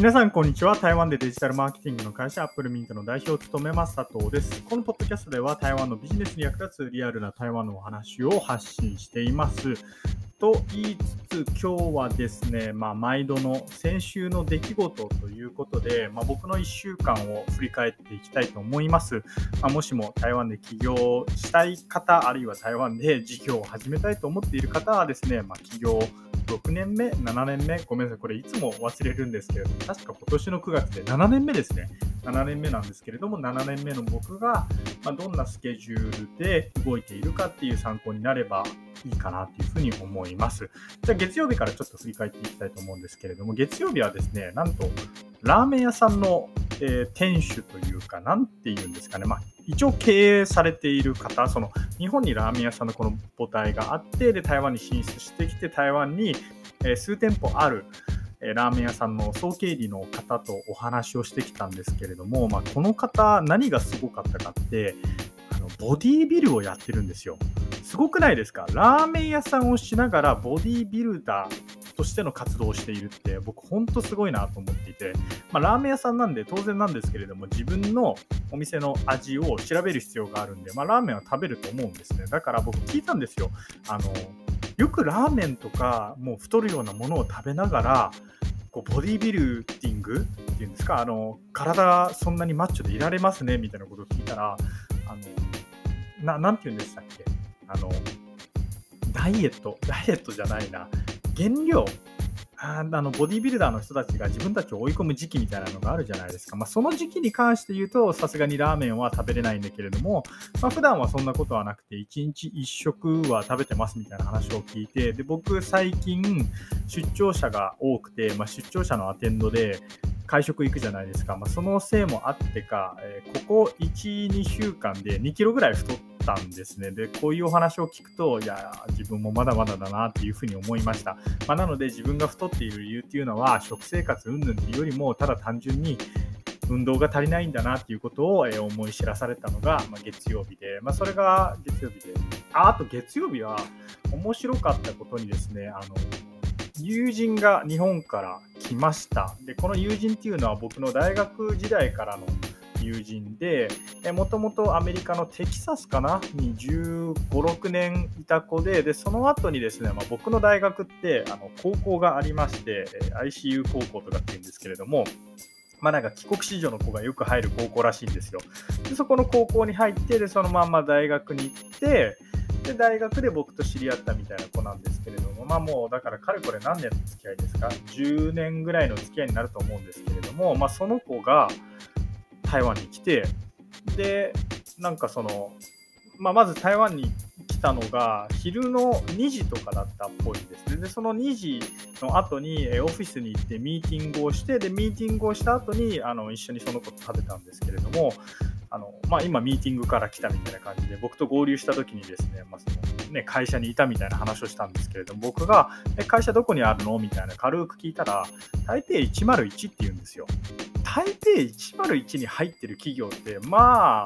皆さん、こんにちは。台湾でデジタルマーケティングの会社、アップルミントの代表を務めます、佐藤です。このポッドキャストでは、台湾のビジネスに役立つリアルな台湾のお話を発信しています。と言いつつ、今日はですね、まあ、毎度の先週の出来事ということで、まあ、僕の1週間を振り返っていきたいと思います。まあ、もしも台湾で起業したい方、あるいは台湾で事業を始めたいと思っている方はですね、ま起業6年目、7年目、ごめんなさい、これいつも忘れるんですけれども、確か今年の9月で7年目ですね。7年目なんですけれども、7年目の僕が、まどんなスケジュールで動いているかっていう参考になればいいかなというふうに思います。じゃあ月曜日からちょっと振り返っていきたいと思うんですけれども、月曜日はですね、なんとラーメン屋さんの、えー、店主というか、なんていうんですかね、まあ、一応経営されている方、その日本にラーメン屋さんのこの母体があって、で台湾に進出してきて、台湾に、え、数店舗ある、えラーメン屋さんの総経理の方とお話をしてきたんですけれども、まあ、この方、何がすごかったかって、あのボディービルをやってるんですよ。すごくないですか？ラーメン屋さんをしながらボディービルダーとしての活動をしているって僕ほんとすごいなと思っていて、まあ、ラーメン屋さんなんで当然なんですけれども自分のお店の味を調べる必要があるんで、まあ、ラーメンは食べると思うんですね。だから僕聞いたんですよ。あのよくラーメンとかもう太るようなものを食べながらこうボディビルディングっていうんですか？あの体そんなにマッチョでいられますねみたいなことを聞いたらあのななんて言うんでしたっけ？あのダイエットダイエットじゃないな。減量あのボディービルダーの人たちが自分たちを追い込む時期みたいなのがあるじゃないですか。まあ、その時期に関して言うと、さすがにラーメンは食べれないんだけれども、まあ、普段はそんなことはなくて、1日1食は食べてますみたいな話を聞いて、で僕、最近、出張者が多くて、まあ、出張者のアテンドで、会食行くじゃないですか。まあ、そのせいもあってか、え、ここ1、2週間で2キロぐらい太ったんですね。で、こういうお話を聞くと、いや、自分もまだまだだなっていうふうに思いました。まあ、なので、自分が太っている理由っていうのは、食生活云々っていうよりも、ただ単純に、運動が足りないんだなっていうことを、思い知らされたのが、ま月曜日で、まあ、それが月曜日で、ああと月曜日は面白かったことにですね、あの友人が日本から来ました。で、この友人っていうのは僕の大学時代からの友人で、もともとアメリカのテキサスかな？に15、6年いた子で、で、その後にですね、まあ、僕の大学ってあの高校がありまして、ICU 高校とかっていうんですけれども、まあなんか帰国子女の子がよく入る高校らしいんですよ。でそこの高校に入って、で、そのまんま大学に行って、で、大学で僕と知り合ったみたいな子なんですけれども、まあもうだからかれこれ何年の付き合いですか ?10 年ぐらいの付き合いになると思うんですけれども、まあその子が台湾に来て、で、なんかその、まあ、まず台湾に来たのが昼の2時とかだったっぽいんですね。で、その2時の後にオフィスに行ってミーティングをして、で、ミーティングをした後にあに一緒にその子と食べたんですけれども、あのまあ、今ミーティングから来たみたいな感じで僕と合流した時にですね,、まあそのね会社にいたみたいな話をしたんですけれども僕が「会社どこにあるの?」みたいな軽く聞いたら台北101って言うんですよ。台北101に入ってる企業ってまあ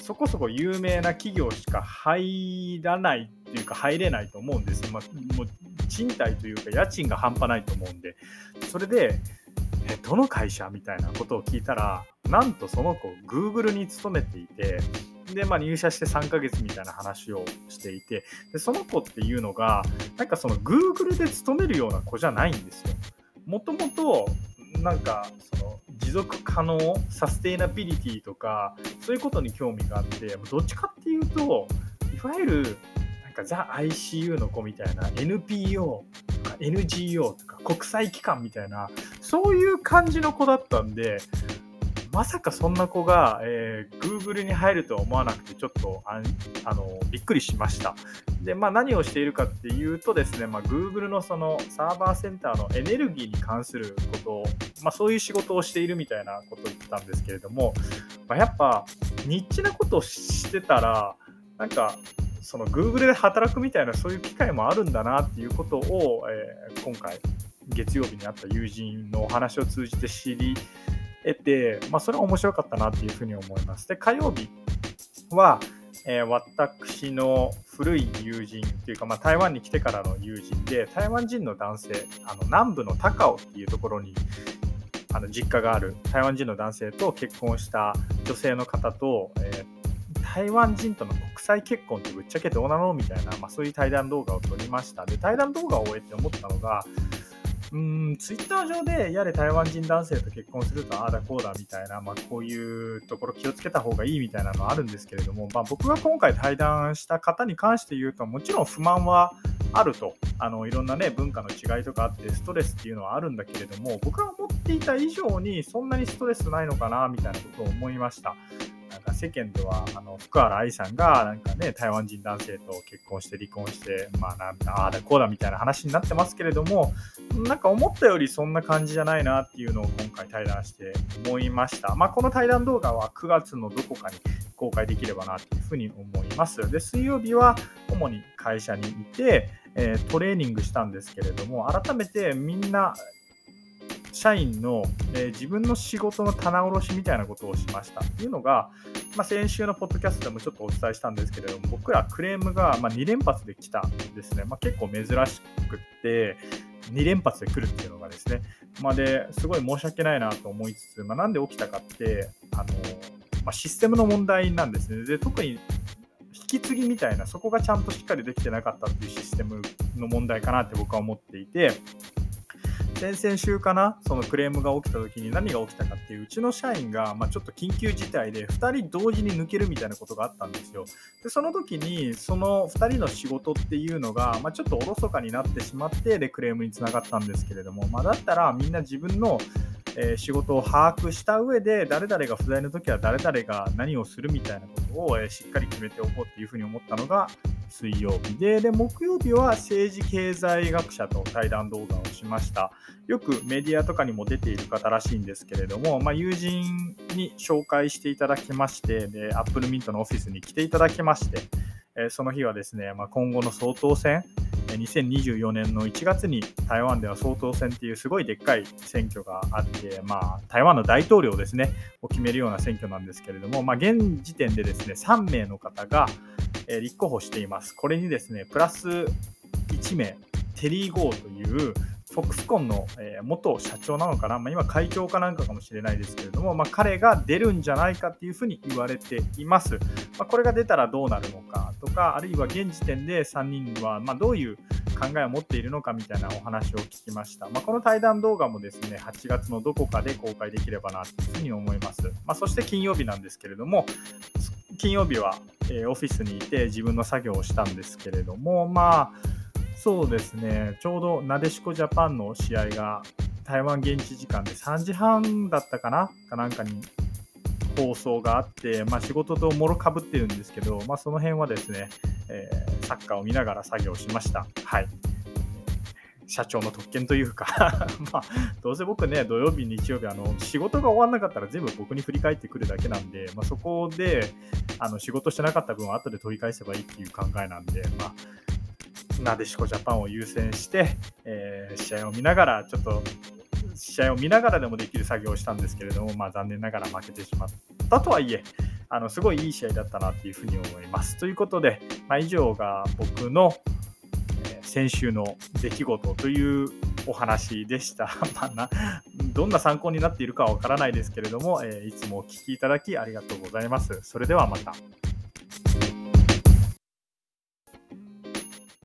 そこそこ有名な企業しか入らないっていうか入れないと思うんですよ。まあ、もう賃貸というか家賃が半端ないと思うんでそれでえどの会社みたいなことを聞いたらなんとその子 Google に勤めていてで、まあ、入社して3ヶ月みたいな話をしていてでその子っていうのがなんかその Google で勤めるような子じゃないんですよ。もともとなんかそ持続可能サステイナビリティとかそういうことに興味があってどっちかっていうといわゆるなんかザ・ ICU の子みたいな NPO とか NGO とか国際機関みたいなそういう感じの子だったんでまさかそんな子が、えー、Google に入るとは思わなくて、ちょっとああのびっくりしました。で、まあ、何をしているかっていうとですね、まあ、Google のそのサーバーセンターのエネルギーに関することを、まあ、そういう仕事をしているみたいなことを言ってたんですけれども、まあ、やっぱニッチなことをしてたら、なんかその Google で働くみたいなそういう機会もあるんだなっていうことを、えー、今回月曜日にあった友人のお話を通じて知り得て、まあ、それは面白かったなっていうふうに思います。で、火曜日は、えー、私の古い友人というか、まあ、台湾に来てからの友人で、台湾人の男性、あの南部の高雄っていうところにあの実家がある台湾人の男性と結婚した女性の方と、えー、台湾人との国際結婚ってぶっちゃけどうなの？みたいな、まあ、そういう対談動画を撮りました。で、対談動画を終えて思ったのが、うん、ツイッター上でやれ台湾人男性と結婚するとああだこうだみたいな、まあ、こういうところ気をつけた方がいいみたいなのはあるんですけれども、まあ、僕が今回対談した方に関して言うともちろん不満はあるとあのいろんな、ね、文化の違いとかあってストレスっていうのはあるんだけれども僕が思っていた以上にそんなにストレスないのかなみたいなことを思いました。なんか世間ではあの福原愛さんがなんか、ね、台湾人男性と結婚して離婚して、まあ、なんああだこうだみたいな話になってますけれどもなんか思ったよりそんな感じじゃないなっていうのを今回対談して思いました。まあ、この対談動画は9月のどこかに公開できればなというふうに思います。で水曜日は主に会社にいて、えー、トレーニングしたんですけれども改めてみんな社員の、え、自分の仕事の棚卸しみたいなことをしましたっていうのが、まあ、先週のポッドキャストでもちょっとお伝えしたんですけれども、僕らクレームが、ま2連発で来たんですね。まあ、結構珍しくって、2連発で来るっていうのがですね、まあ、ですごい申し訳ないなと思いつつ、まあ、なんで起きたかって、あのま、システムの問題なんですね。で特に引き継ぎみたいな、そこがちゃんとしっかりできてなかったっていうシステムの問題かなって僕は思っていて、先々週かな、そのクレームが起きた時に何が起きたかっていう、うちの社員が、ま、ちょっと緊急事態で2人同時に抜けるみたいなことがあったんですよ。で、その時に、その2人の仕事っていうのが、ま、ちょっとおろそかになってしまって、で、クレームにつながったんですけれども、まあ、だったらみんな自分のえ、仕事を把握した上で誰々が不在の時は誰々が何をするみたいなことを、え、しっかり決めておこうっていうふうに思ったのが水曜日でで木曜日は政治経済学者と対談動画をしました。よくメディアとかにも出ている方らしいんですけれども、まあ、友人に紹介していただきましてで Apple Mint のオフィスに来ていただきまして、え、その日はですね、まあ、今後の総統選2024年の1月に台湾では総統選っていうすごいでっかい選挙があって、まあ、台湾の大統領ですね、を決めるような選挙なんですけれども、まあ、現時点でですね、3名の方が、え、立候補しています。これにですね、プラス1名、テリー・ゴーというフォックスコンの、元社長なのかな、まあ、今会長かなんかかもしれないですけれども、まあ、彼が出るんじゃないかっていうふうに言われています。まあ、これが出たらどうなるのかとか、あるいは現時点で3人はまどういう考えを持っているのかみたいなお話を聞きました。まこの対談動画もですね、8月のどこかで公開できればなというふうに思います。まそして金曜日なんですけれども、金曜日は、えー、オフィスにいて自分の作業をしたんですけれども、まあ、そうですね、ちょうどなでしこジャパンの試合が台湾現地時間で3時半だったかなかなんかに放送があって、まあ、仕事ともろかぶってるんですけど、まあ、その辺はですね、えー、サッカーを見ながら作業しました。はい。社長の特権というか まあ、どうせ僕ね、土曜日、日曜日、あの、仕事が終わんなかったら全部僕に振り返ってくるだけなんで、まあ、そこで、あの、仕事してなかった分は後で取り返せばいいっていう考えなんで、まあ、なでしこジャパンを優先して、えー、試合を見ながら、ちょっと、試合を見ながらでもできる作業をしたんですけれども、まあ、残念ながら負けてしまったとはいえ、あのすごいいい試合だったなっていうふうに思います。ということで、まあ、以上が僕の、先週の出来事というお話でした。まあ、などんな参考になっているかはわからないですけれども、え、いつもお聴きいただきありがとうございます。それではまた。